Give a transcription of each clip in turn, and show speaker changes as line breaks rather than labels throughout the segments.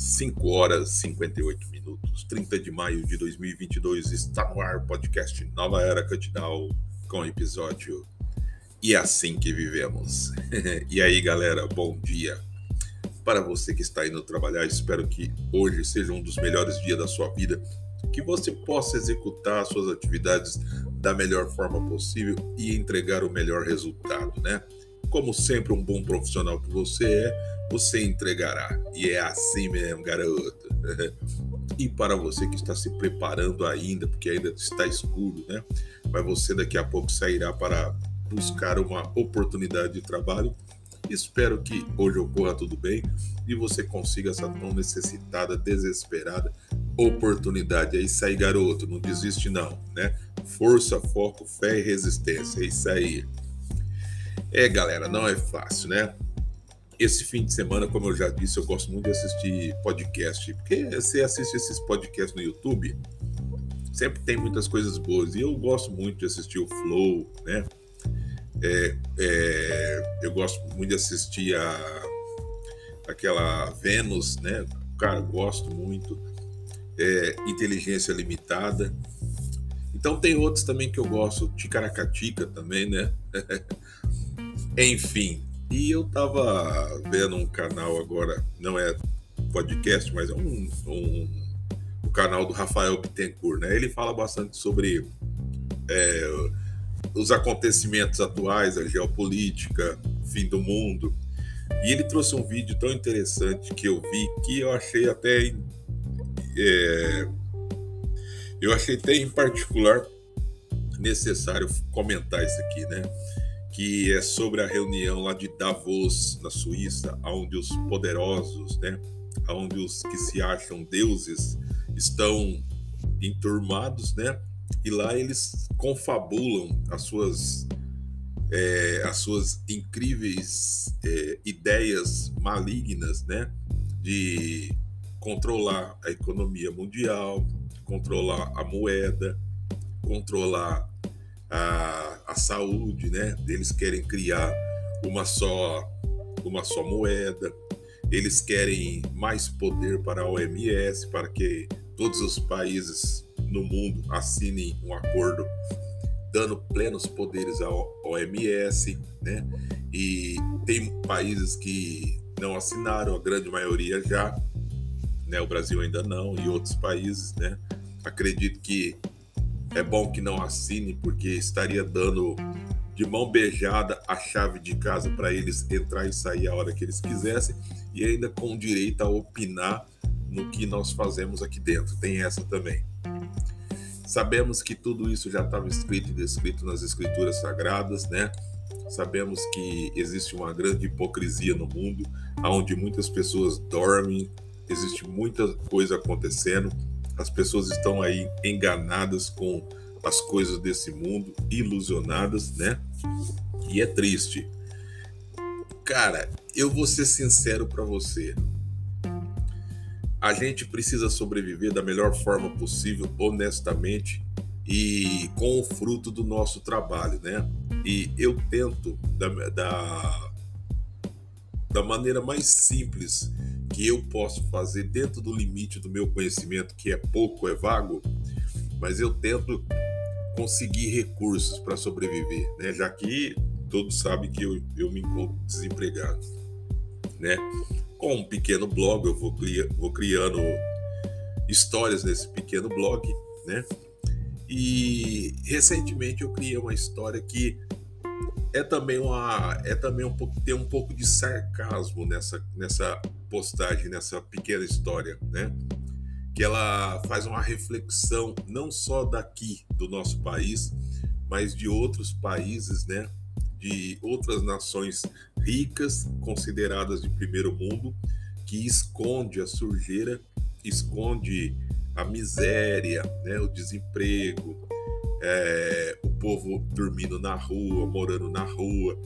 5 horas e 58 minutos, 30 de maio de 2022, está no ar o podcast Nova Era Cutdown com episódio E é assim que vivemos. e aí, galera, bom dia. Para você que está indo trabalhar, espero que hoje seja um dos melhores dias da sua vida, que você possa executar suas atividades da melhor forma possível e entregar o melhor resultado, né? Como sempre, um bom profissional que você é, você entregará. E é assim mesmo, garoto. e para você que está se preparando ainda, porque ainda está escuro, né? Mas você daqui a pouco sairá para buscar uma oportunidade de trabalho. Espero que hoje ocorra tudo bem e você consiga essa tão necessitada, desesperada oportunidade. É isso aí, garoto. Não desiste, não, né? Força, foco, fé e resistência. É isso aí. É, galera, não é fácil, né? esse fim de semana, como eu já disse, eu gosto muito de assistir podcast, porque você assiste esses podcasts no YouTube, sempre tem muitas coisas boas, e eu gosto muito de assistir o Flow, né? É, é, eu gosto muito de assistir a aquela Vênus, né? Cara, gosto muito. É, Inteligência Limitada. Então tem outros também que eu gosto, Ticaracatica também, né? Enfim, e eu tava vendo um canal agora, não é podcast, mas é um, um o canal do Rafael Bittencourt, né? Ele fala bastante sobre é, os acontecimentos atuais, a geopolítica, fim do mundo. E ele trouxe um vídeo tão interessante que eu vi que eu achei até é, eu achei até em particular necessário comentar isso aqui, né? Que é sobre a reunião lá de Davos, na Suíça, onde os poderosos, né, onde os que se acham deuses estão enturmados, né, e lá eles confabulam as suas é, as suas incríveis é, ideias malignas, né, de controlar a economia mundial, controlar a moeda, controlar a, a saúde, né? Eles querem criar uma só uma só moeda. Eles querem mais poder para a OMS, para que todos os países no mundo assinem um acordo dando plenos poderes à OMS, né? E tem países que não assinaram, a grande maioria já, né? O Brasil ainda não e outros países, né? Acredito que é bom que não assine, porque estaria dando de mão beijada a chave de casa para eles entrar e sair a hora que eles quisessem e ainda com direito a opinar no que nós fazemos aqui dentro. Tem essa também. Sabemos que tudo isso já estava escrito e descrito nas escrituras sagradas, né? Sabemos que existe uma grande hipocrisia no mundo, onde muitas pessoas dormem, existe muita coisa acontecendo as pessoas estão aí enganadas com as coisas desse mundo, ilusionadas, né? E é triste. Cara, eu vou ser sincero para você. A gente precisa sobreviver da melhor forma possível, honestamente e com o fruto do nosso trabalho, né? E eu tento da, da, da maneira mais simples que eu posso fazer dentro do limite do meu conhecimento, que é pouco, é vago, mas eu tento conseguir recursos para sobreviver, né? Já que todos sabem que eu, eu me encontro desempregado, né? Com um pequeno blog, eu vou, cria, vou criando histórias nesse pequeno blog, né? E recentemente eu criei uma história que é também uma é também um pouco tem um pouco de sarcasmo nessa nessa postagem nessa pequena história né? Que ela faz uma reflexão não só daqui do nosso país mas de outros países né? De outras nações ricas consideradas de primeiro mundo que esconde a sujeira esconde a miséria né? O desemprego é, o povo dormindo na rua, morando na rua,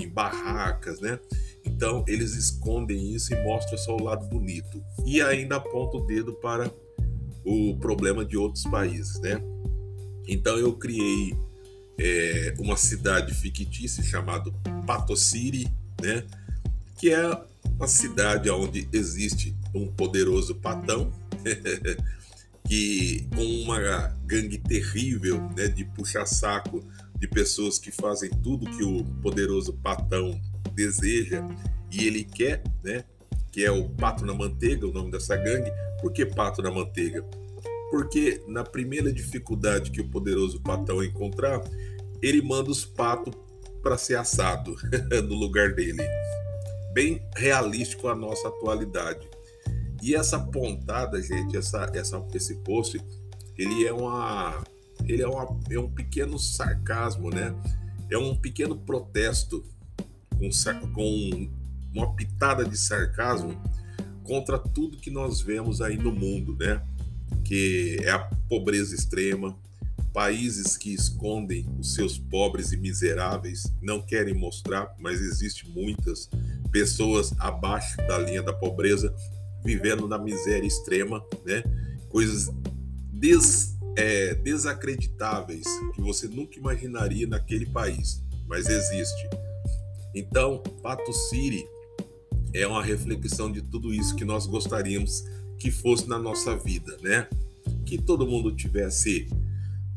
em barracas, né? Então eles escondem isso e mostram só o lado bonito e ainda apontam o dedo para o problema de outros países, né? Então eu criei é, uma cidade fictícia chamada Pato City, né? Que é uma cidade onde existe um poderoso patão que com uma gangue terrível né, de puxa-saco de pessoas que fazem tudo que o poderoso patão deseja e ele quer, né? Que é o pato na manteiga, o nome dessa gangue. Por que pato na manteiga? Porque na primeira dificuldade que o poderoso patão encontrar, ele manda os patos para ser assado no lugar dele. Bem realístico a nossa atualidade. E essa pontada, gente, essa, essa, esse post, ele é uma, ele é, uma, é um pequeno sarcasmo, né? É um pequeno protesto com, com uma pitada de sarcasmo contra tudo que nós vemos aí no mundo, né? Que é a pobreza extrema, países que escondem os seus pobres e miseráveis, não querem mostrar, mas existe muitas pessoas abaixo da linha da pobreza vivendo na miséria extrema, né? Coisas des, é, desacreditáveis que você nunca imaginaria naquele país, mas existe. Então, Pato City é uma reflexão de tudo isso que nós gostaríamos que fosse na nossa vida, né? Que todo mundo tivesse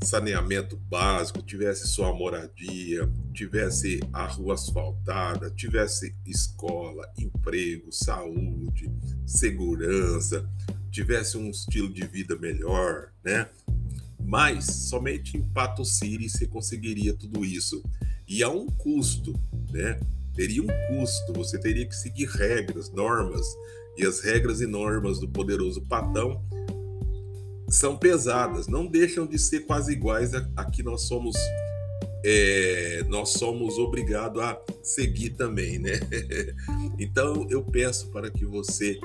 saneamento básico, tivesse sua moradia, tivesse a rua asfaltada, tivesse escola, emprego, saúde, segurança, tivesse um estilo de vida melhor, né? Mas somente em Pato City você conseguiria tudo isso. E a um custo, né? Teria um custo, você teria que seguir regras, normas. E as regras e normas do poderoso Patão são pesadas, não deixam de ser quase iguais a, que nós somos é, nós somos obrigados a seguir também, né? então eu peço para que você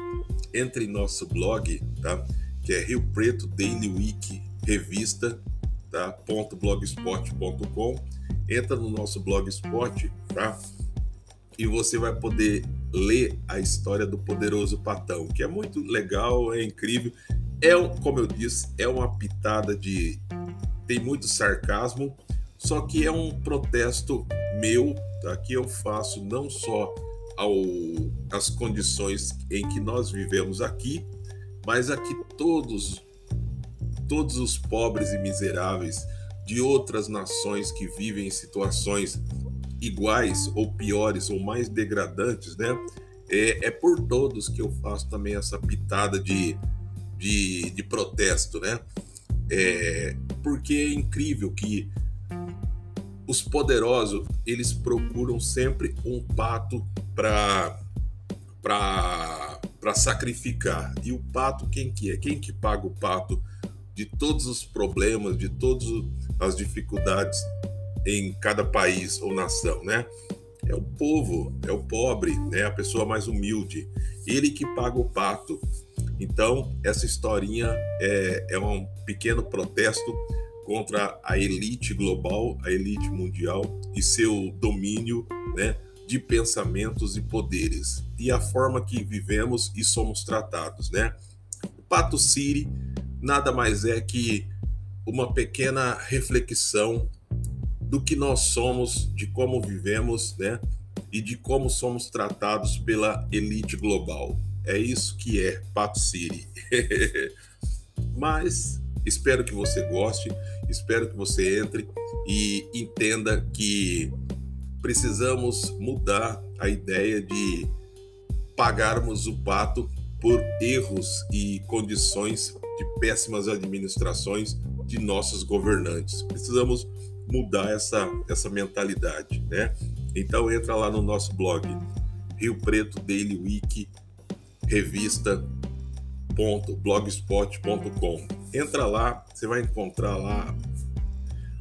entre em nosso blog, tá? Que é Rio Preto Daily Week Revista, tá? .blogspot.com. Entra no nosso blogspot, tá? E você vai poder ler a história do poderoso Patão, que é muito legal, é incrível. É, como eu disse, é uma pitada de tem muito sarcasmo, só que é um protesto meu, tá? Que eu faço não só ao as condições em que nós vivemos aqui, mas aqui todos todos os pobres e miseráveis de outras nações que vivem em situações iguais ou piores ou mais degradantes, né? É, é por todos que eu faço também essa pitada de, de, de protesto, né? É, porque é incrível que os poderosos eles procuram sempre um pato para para sacrificar. E o pato quem que é? Quem que paga o pato de todos os problemas de todas as dificuldades em cada país ou nação né? É o povo é o pobre né? A pessoa mais humilde. Ele que paga o pato então essa historinha é, é um pequeno protesto contra a elite global, a elite mundial e seu domínio né, de pensamentos e poderes e a forma que vivemos e somos tratados. Né? O Pato City nada mais é que uma pequena reflexão do que nós somos, de como vivemos, né? E de como somos tratados pela elite global. É isso que é Pato City. Mas espero que você goste. Espero que você entre e entenda que precisamos mudar a ideia de pagarmos o pato por erros e condições de péssimas administrações de nossos governantes. Precisamos mudar essa, essa mentalidade, né? Então entra lá no nosso blog Rio Preto Daily Week revista blogspot.com. Entra lá, você vai encontrar lá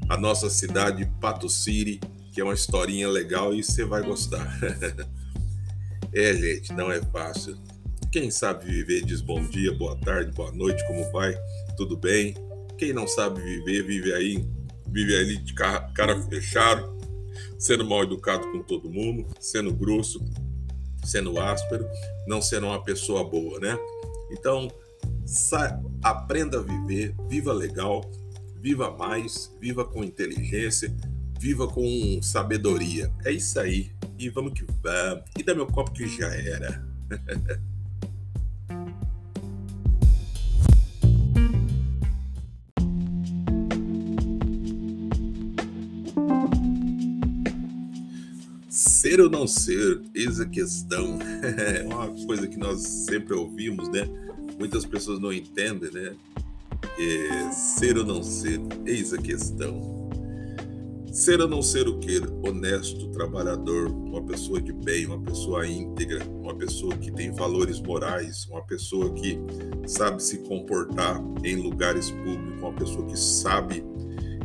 a nossa cidade Pato City, que é uma historinha legal e você vai gostar. é, gente, não é fácil. Quem sabe viver diz bom dia, boa tarde, boa noite, como vai? Tudo bem? Quem não sabe viver, vive aí, vive ali de cara fechado, sendo mal educado com todo mundo, sendo grosso, sendo áspero, não sendo uma pessoa boa, né? Então, aprenda a viver, viva legal, viva mais, viva com inteligência, viva com sabedoria. É isso aí. E vamos que vamos. E dá meu copo que já era. Ser ou não ser, eis a questão. É uma coisa que nós sempre ouvimos, né? Muitas pessoas não entendem, né? É, ser ou não ser, eis a questão. Ser ou não ser o que? Honesto, trabalhador, uma pessoa de bem, uma pessoa íntegra, uma pessoa que tem valores morais, uma pessoa que sabe se comportar em lugares públicos, uma pessoa que sabe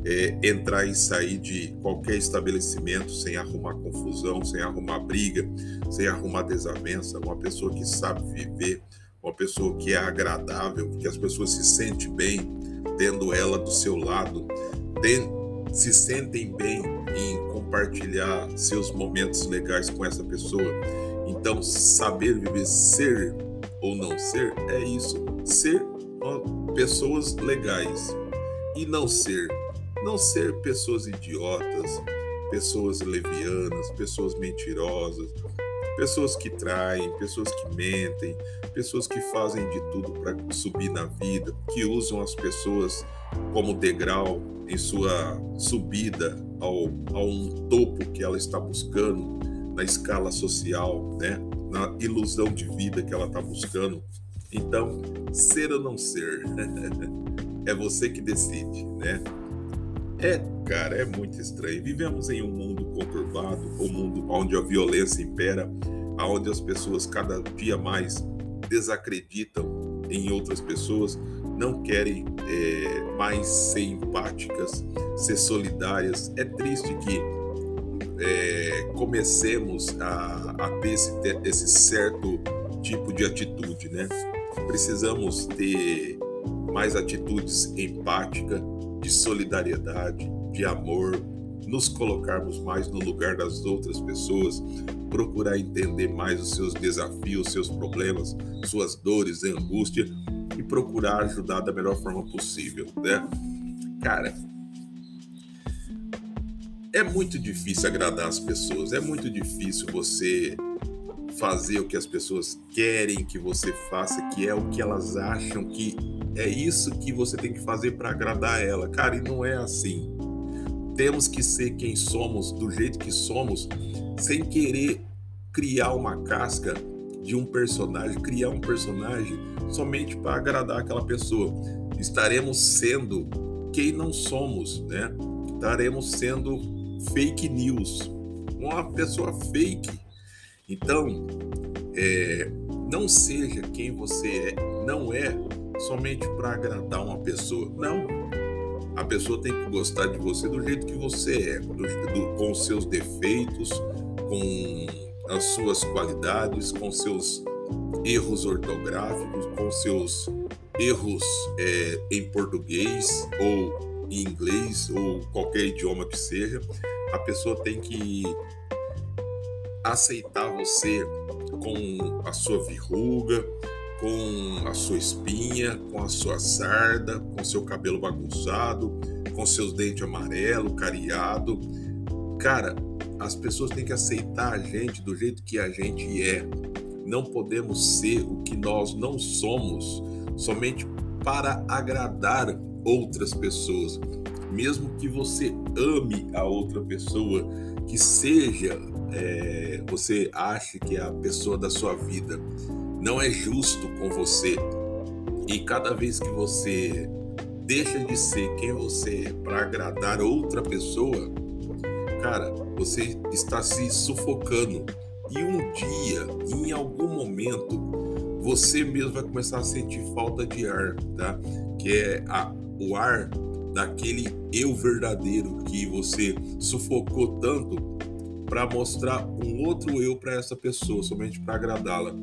é, entrar e sair de qualquer estabelecimento sem arrumar confusão, sem arrumar briga, sem arrumar desavença, uma pessoa que sabe viver, uma pessoa que é agradável, que as pessoas se sentem bem tendo ela do seu lado, tem, se sentem bem em compartilhar seus momentos legais com essa pessoa. Então, saber viver, ser ou não ser, é isso. Ser pessoas legais e não ser não ser pessoas idiotas, pessoas levianas, pessoas mentirosas, pessoas que traem, pessoas que mentem, pessoas que fazem de tudo para subir na vida, que usam as pessoas como degrau em sua subida ao, a um topo que ela está buscando na escala social, né? na ilusão de vida que ela está buscando. Então, ser ou não ser, é você que decide, né? É, cara, é muito estranho. Vivemos em um mundo conturbado, um mundo onde a violência impera, onde as pessoas cada dia mais desacreditam em outras pessoas, não querem é, mais ser empáticas, ser solidárias. É triste que é, comecemos a, a ter esse, esse certo tipo de atitude, né? Precisamos ter mais atitudes empáticas, de solidariedade, de amor, nos colocarmos mais no lugar das outras pessoas, procurar entender mais os seus desafios, seus problemas, suas dores, angústia e procurar ajudar da melhor forma possível, né? Cara, é muito difícil agradar as pessoas, é muito difícil você fazer o que as pessoas querem que você faça, que é o que elas acham que é isso que você tem que fazer para agradar ela. Cara, e não é assim. Temos que ser quem somos, do jeito que somos, sem querer criar uma casca de um personagem, criar um personagem somente para agradar aquela pessoa. Estaremos sendo quem não somos, né? Estaremos sendo fake news, uma pessoa fake. Então, é, não seja quem você é, não é somente para agradar uma pessoa. Não. A pessoa tem que gostar de você do jeito que você é, do, do, com os seus defeitos, com as suas qualidades, com seus erros ortográficos, com seus erros é, em português ou em inglês ou qualquer idioma que seja. A pessoa tem que aceitar você com a sua verruga, com a sua espinha, com a sua sarda, com seu cabelo bagunçado, com seus dentes amarelo, cariado. Cara, as pessoas têm que aceitar a gente do jeito que a gente é. Não podemos ser o que nós não somos somente para agradar outras pessoas. Mesmo que você ame a outra pessoa, que seja, é, você ache que é a pessoa da sua vida não é justo com você. E cada vez que você deixa de ser quem você é para agradar outra pessoa, cara, você está se sufocando. E um dia, em algum momento, você mesmo vai começar a sentir falta de ar, tá? Que é a, o ar daquele eu verdadeiro que você sufocou tanto para mostrar um outro eu para essa pessoa, somente para agradá-la.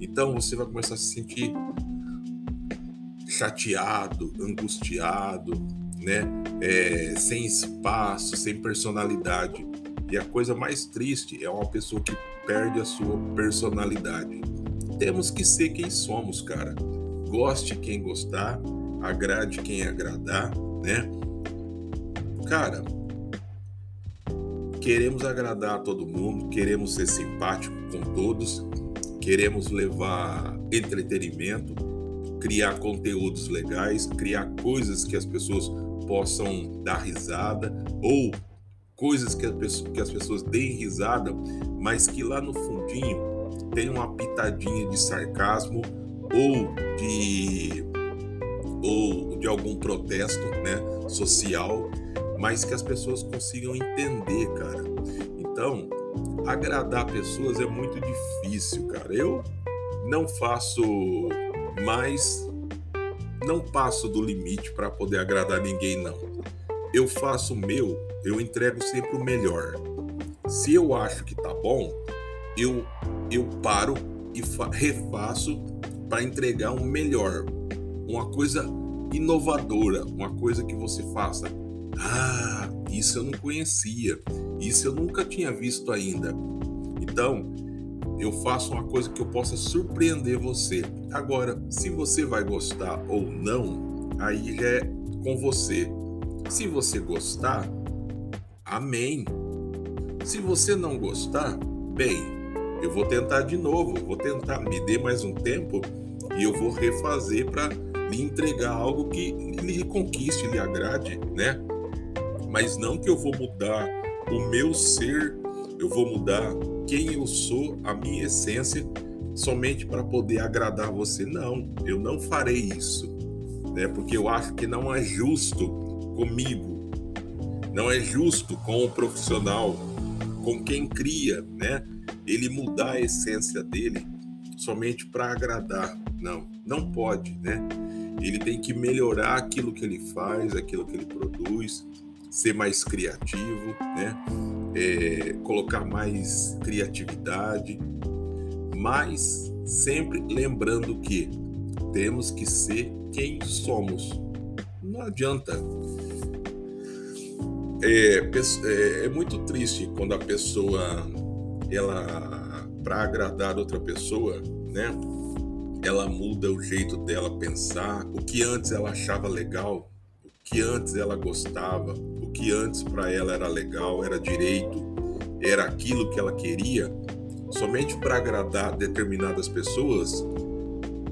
Então você vai começar a se sentir chateado, angustiado, né? É, sem espaço, sem personalidade. E a coisa mais triste é uma pessoa que perde a sua personalidade. Temos que ser quem somos, cara. Goste quem gostar, agrade quem agradar, né? Cara, queremos agradar a todo mundo, queremos ser simpático com todos, queremos levar entretenimento, criar conteúdos legais, criar coisas que as pessoas possam dar risada ou coisas que, pessoa, que as pessoas deem risada, mas que lá no fundinho tem uma pitadinha de sarcasmo ou de ou de algum protesto, né, social, mas que as pessoas consigam entender, cara. Então, agradar pessoas é muito difícil, cara. Eu não faço mais não passo do limite para poder agradar ninguém não. Eu faço o meu, eu entrego sempre o melhor. Se eu acho que tá bom, eu eu paro e refaço para entregar um melhor, uma coisa inovadora, uma coisa que você faça. Ah, isso eu não conhecia, isso eu nunca tinha visto ainda. Então, eu faço uma coisa que eu possa surpreender você. Agora, se você vai gostar ou não, aí é com você. Se você gostar, amém. Se você não gostar, bem, eu vou tentar de novo, vou tentar, me dê mais um tempo e eu vou refazer para lhe entregar algo que lhe conquiste, lhe agrade, né? Mas não que eu vou mudar o meu ser, eu vou mudar quem eu sou, a minha essência, somente para poder agradar você. Não, eu não farei isso, né? Porque eu acho que não é justo comigo, não é justo com o profissional, com quem cria, né? ele mudar a essência dele somente para agradar. Não, não pode, né? Ele tem que melhorar aquilo que ele faz, aquilo que ele produz, ser mais criativo, né? É, colocar mais criatividade, mas sempre lembrando que temos que ser quem somos. Não adianta. É, é, é muito triste quando a pessoa ela para agradar outra pessoa, né? Ela muda o jeito dela pensar, o que antes ela achava legal, o que antes ela gostava, o que antes para ela era legal, era direito, era aquilo que ela queria, somente para agradar determinadas pessoas,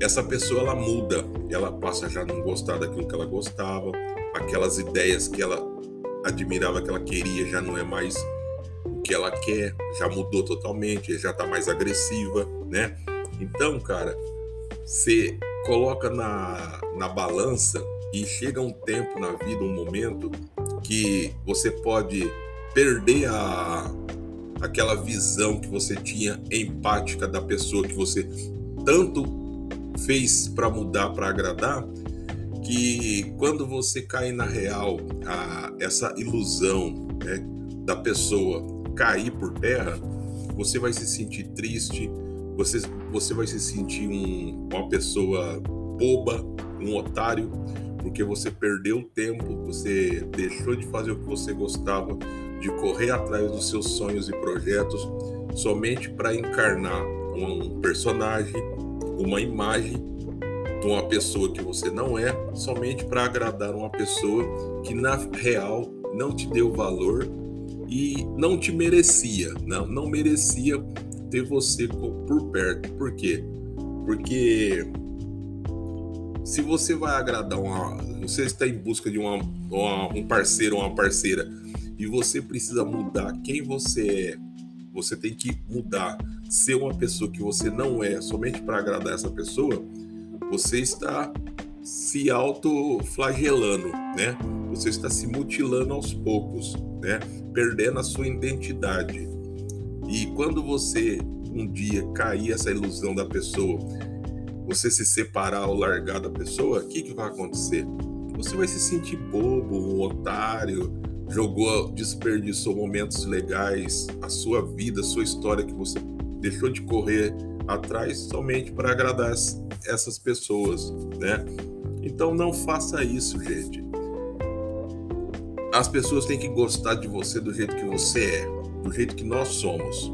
essa pessoa ela muda, ela passa a já não gostar daquilo que ela gostava, aquelas ideias que ela admirava, que ela queria, já não é mais que ela quer, já mudou totalmente, já tá mais agressiva, né? Então, cara, você coloca na, na balança e chega um tempo na vida, um momento que você pode perder a, aquela visão que você tinha empática da pessoa que você tanto fez para mudar, para agradar, que quando você cai na real, a, essa ilusão né, da pessoa cair por terra, você vai se sentir triste, você, você vai se sentir um, uma pessoa boba, um otário, porque você perdeu tempo, você deixou de fazer o que você gostava, de correr atrás dos seus sonhos e projetos somente para encarnar um personagem, uma imagem de uma pessoa que você não é, somente para agradar uma pessoa que na real não te deu valor e não te merecia, não, não merecia ter você por perto. Por quê? Porque se você vai agradar uma, você está em busca de uma, uma, um parceiro ou uma parceira e você precisa mudar quem você é, você tem que mudar, ser uma pessoa que você não é, somente para agradar essa pessoa, você está se autoflagelando, né? Você está se mutilando aos poucos, né? Perdendo a sua identidade. E quando você um dia cair essa ilusão da pessoa, você se separar ou largar da pessoa, o que, que vai acontecer? Você vai se sentir bobo, um otário, jogou, desperdiçou momentos legais, a sua vida, a sua história que você deixou de correr atrás somente para agradar essas pessoas, né? Então não faça isso, gente. As pessoas têm que gostar de você do jeito que você é, do jeito que nós somos.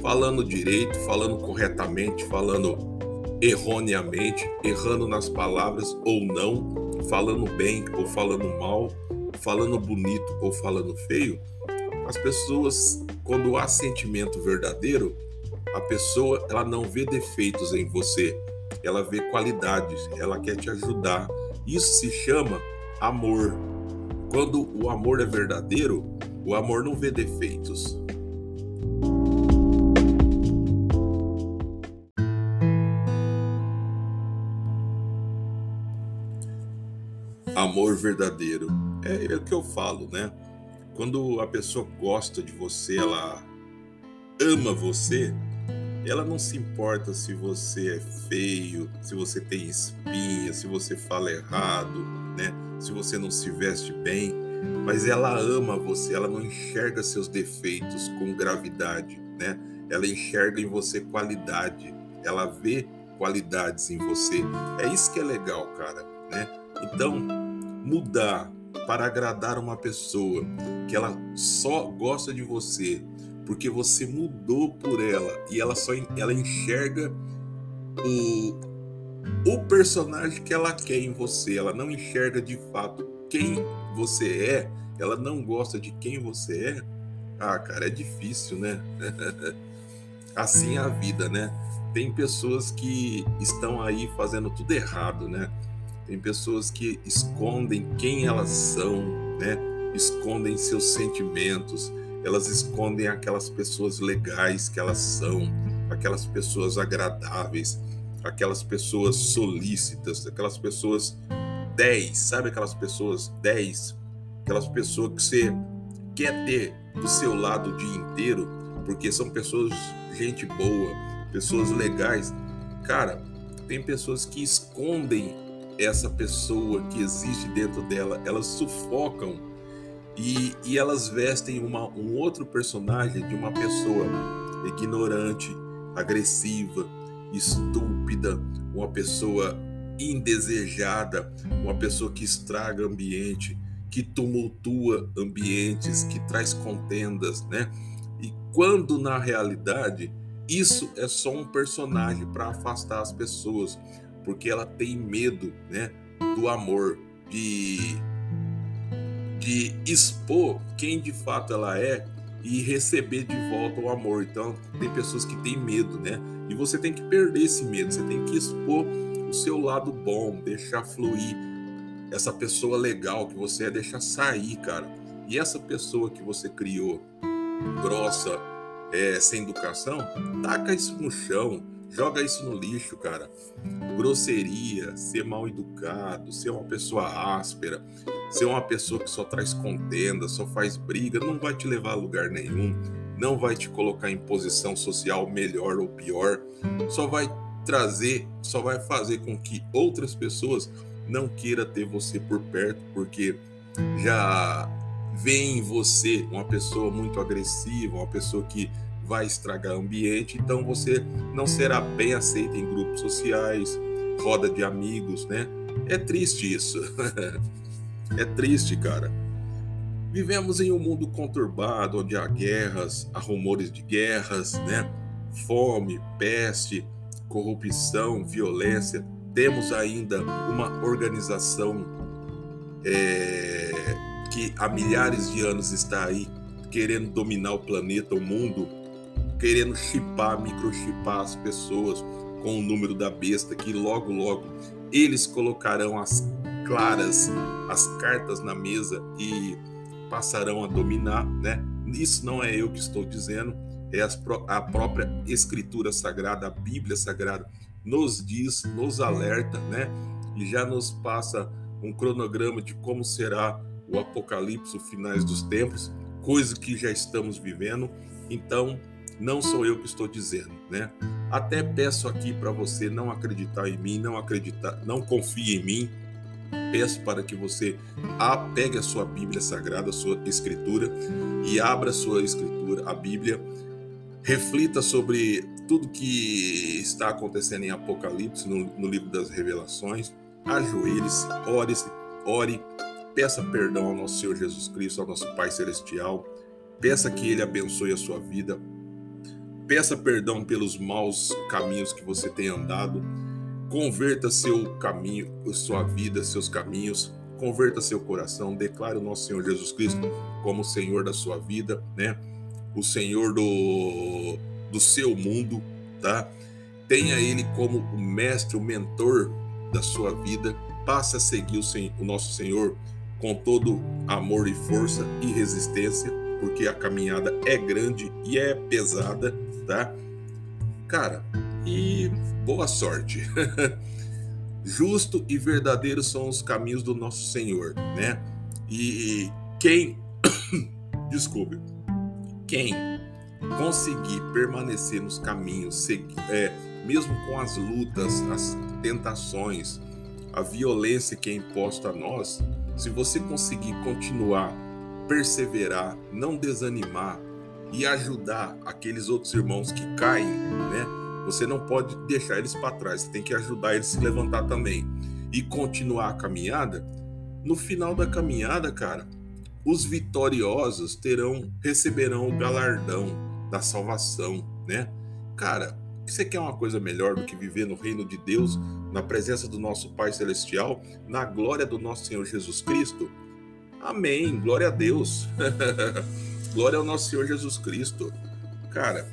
Falando direito, falando corretamente, falando erroneamente, errando nas palavras ou não, falando bem ou falando mal, falando bonito ou falando feio. As pessoas, quando há sentimento verdadeiro, a pessoa ela não vê defeitos em você, ela vê qualidades, ela quer te ajudar. Isso se chama amor. Quando o amor é verdadeiro, O amor não vê defeitos. Amor verdadeiro. É, é o que eu falo, né? Quando a pessoa gosta de você, ela ama você, ela não se importa se você é feio, se você tem espinha, se você fala errado, né? Se você não se veste bem, mas ela ama você, ela não enxerga seus defeitos com gravidade, né? Ela enxerga em você qualidade, ela vê qualidades em você. É isso que é legal, cara, né? Então, mudar para agradar uma pessoa que ela só gosta de você porque você mudou por ela e ela só ela enxerga o o personagem que ela quer em você, ela não enxerga de fato quem você é, ela não gosta de quem você é. Ah, cara, é difícil, né? assim é a vida, né? Tem pessoas que estão aí fazendo tudo errado, né? Tem pessoas que escondem quem elas são, né? Escondem seus sentimentos, elas escondem aquelas pessoas legais que elas são, aquelas pessoas agradáveis, aquelas pessoas solícitas, aquelas pessoas 10, sabe aquelas pessoas 10? Aquelas pessoas que você quer ter do seu lado o dia inteiro, porque são pessoas, gente boa, pessoas legais. Cara, tem pessoas que escondem essa pessoa que existe dentro dela, elas sufocam e, e elas vestem uma, um outro personagem de uma pessoa ignorante, agressiva, estúpida, uma pessoa indesejada, uma pessoa que estraga ambiente, que tumultua ambientes, que traz contendas, né? E quando na realidade isso é só um personagem para afastar as pessoas, porque ela tem medo, né, do amor, de de expor quem de fato ela é e receber de volta o amor. Então, tem pessoas que têm medo, né? E você tem que perder esse medo, você tem que expor o seu lado bom, deixar fluir essa pessoa legal que você é, deixar sair, cara. E essa pessoa que você criou, grossa, é, sem educação, taca isso no chão, joga isso no lixo, cara. Grosseria, ser mal educado, ser uma pessoa áspera, ser uma pessoa que só traz contenda, só faz briga, não vai te levar a lugar nenhum, não vai te colocar em posição social melhor ou pior, só vai trazer, só vai fazer com que outras pessoas não queira ter você por perto, porque já vê em você uma pessoa muito agressiva, uma pessoa que vai estragar o ambiente, então você não será bem aceito em grupos sociais, roda de amigos, né? É triste isso. É triste, cara. Vivemos em um mundo conturbado, onde há guerras, há rumores de guerras, né? Fome, peste, corrupção, violência. Temos ainda uma organização é, que há milhares de anos está aí querendo dominar o planeta, o mundo, querendo chipar, microchipar as pessoas com o número da besta que logo, logo eles colocarão as claras, as cartas na mesa e passarão a dominar, né? Isso não é eu que estou dizendo, é a própria Escritura Sagrada, a Bíblia Sagrada, nos diz, nos alerta, né? E já nos passa um cronograma de como será o Apocalipse, os finais dos tempos, coisa que já estamos vivendo. Então, não sou eu que estou dizendo, né? Até peço aqui para você não acreditar em mim, não acreditar, não confie em mim, peço para que você pegue a sua Bíblia Sagrada, a sua Escritura, e abra a sua Escritura, a Bíblia, reflita sobre tudo que está acontecendo em Apocalipse, no, no livro das Revelações, ajoelhe-se, ore-se, ore, peça perdão ao nosso Senhor Jesus Cristo, ao nosso Pai Celestial, peça que Ele abençoe a sua vida, peça perdão pelos maus caminhos que você tem andado, Converta seu caminho, sua vida, seus caminhos, converta seu coração, declare o nosso Senhor Jesus Cristo como o Senhor da sua vida, né? O Senhor do, do seu mundo, tá? Tenha Ele como o mestre, o mentor da sua vida. Passe a seguir o, o nosso Senhor com todo amor e força e resistência, porque a caminhada é grande e é pesada, tá? Cara, e boa sorte. Justo e verdadeiro são os caminhos do nosso Senhor, né? E quem, desculpe, quem conseguir permanecer nos caminhos, é, mesmo com as lutas, as tentações, a violência que é imposta a nós, se você conseguir continuar, perseverar, não desanimar e ajudar aqueles outros irmãos que caem, né? Você não pode deixar eles para trás, você tem que ajudar eles a se levantar também e continuar a caminhada. No final da caminhada, cara, os vitoriosos terão receberão o galardão da salvação, né? Cara, você quer uma coisa melhor do que viver no reino de Deus, na presença do nosso Pai Celestial, na glória do nosso Senhor Jesus Cristo? Amém. Glória a Deus. glória ao nosso Senhor Jesus Cristo. Cara,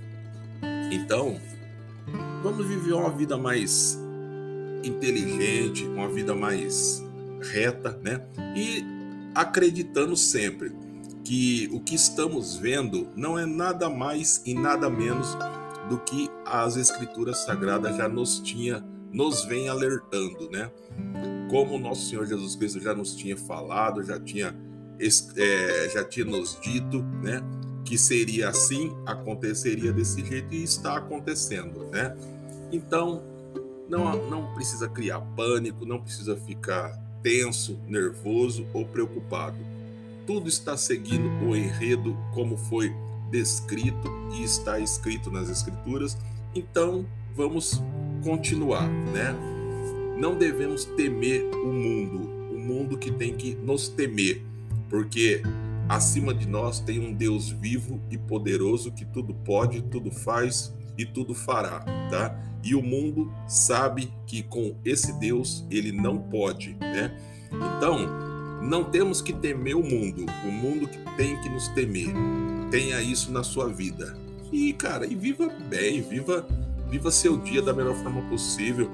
então, vamos viver uma vida mais inteligente, uma vida mais reta, né? E acreditando sempre que o que estamos vendo não é nada mais e nada menos do que as escrituras sagradas já nos tinha, nos vem alertando, né? Como o nosso Senhor Jesus Cristo já nos tinha falado, já tinha, é, já tinha nos dito, né? Que seria assim, aconteceria desse jeito e está acontecendo, né? Então, não, não precisa criar pânico, não precisa ficar tenso, nervoso ou preocupado. Tudo está seguindo o enredo como foi descrito e está escrito nas escrituras. Então, vamos continuar, né? Não devemos temer o mundo, o mundo que tem que nos temer, porque acima de nós tem um Deus vivo e poderoso que tudo pode, tudo faz e tudo fará, tá? E o mundo sabe que com esse Deus ele não pode, né? Então, não temos que temer o mundo, o mundo que tem que nos temer tenha isso na sua vida. E, cara, e viva bem, viva, viva seu dia da melhor forma possível.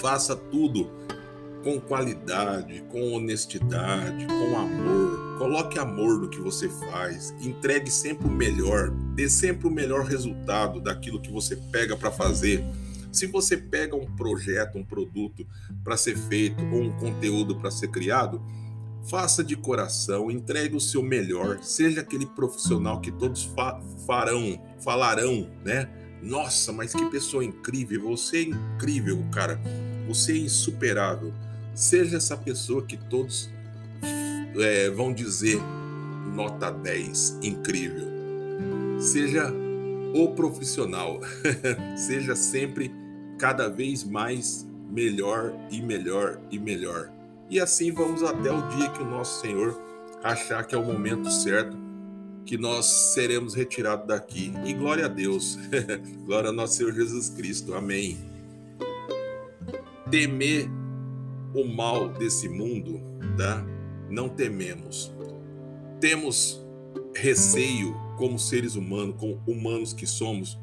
Faça tudo com qualidade, com honestidade, com amor. Coloque amor no que você faz. Entregue sempre o melhor. Dê sempre o melhor resultado daquilo que você pega para fazer. Se você pega um projeto, um produto para ser feito ou um conteúdo para ser criado, Faça de coração, entregue o seu melhor, seja aquele profissional que todos fa farão, falarão, né? Nossa, mas que pessoa incrível! Você é incrível, cara. Você é insuperável. Seja essa pessoa que todos é, vão dizer nota 10, incrível. Seja o profissional. Seja sempre cada vez mais melhor e melhor e melhor. E assim vamos até o dia que o nosso Senhor achar que é o momento certo, que nós seremos retirados daqui. E glória a Deus, glória ao nosso Senhor Jesus Cristo, amém. Temer o mal desse mundo, tá? Não tememos. Temos receio como seres humanos, como humanos que somos,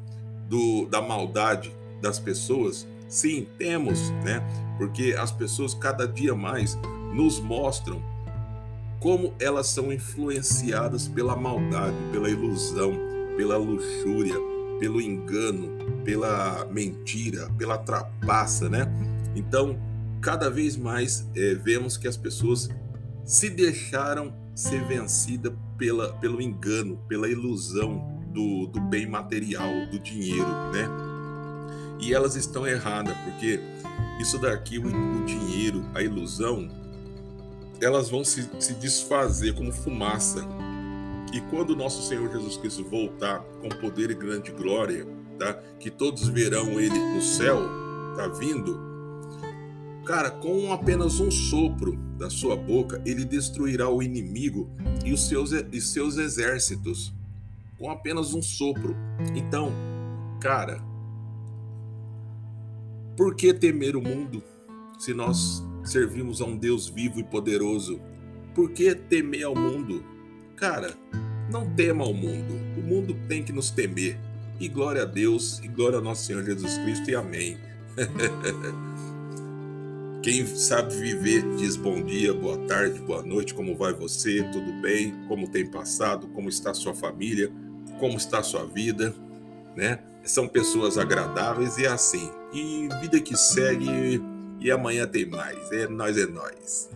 do, da maldade das pessoas? Sim, temos, né? porque as pessoas cada dia mais nos mostram como elas são influenciadas pela maldade, pela ilusão, pela luxúria, pelo engano, pela mentira, pela trapaça, né? Então, cada vez mais é, vemos que as pessoas se deixaram ser vencidas pela, pelo engano, pela ilusão do, do bem material, do dinheiro, né? E elas estão erradas, porque isso daqui, o, o dinheiro, a ilusão, elas vão se, se desfazer como fumaça. E quando nosso Senhor Jesus Cristo voltar com poder e grande glória, tá? Que todos verão ele no céu, tá vindo. Cara, com apenas um sopro da sua boca, ele destruirá o inimigo e os seus, e seus exércitos. Com apenas um sopro. Então, cara, por que temer o mundo se nós servimos a um Deus vivo e poderoso? Por que temer ao mundo? Cara, não tema ao mundo. O mundo tem que nos temer. E glória a Deus, e glória ao nosso Senhor Jesus Cristo, e amém. Quem sabe viver diz bom dia, boa tarde, boa noite, como vai você? Tudo bem? Como tem passado? Como está sua família? Como está sua vida? Né? São pessoas agradáveis e é assim. E vida que segue e amanhã tem mais. É nós é nós.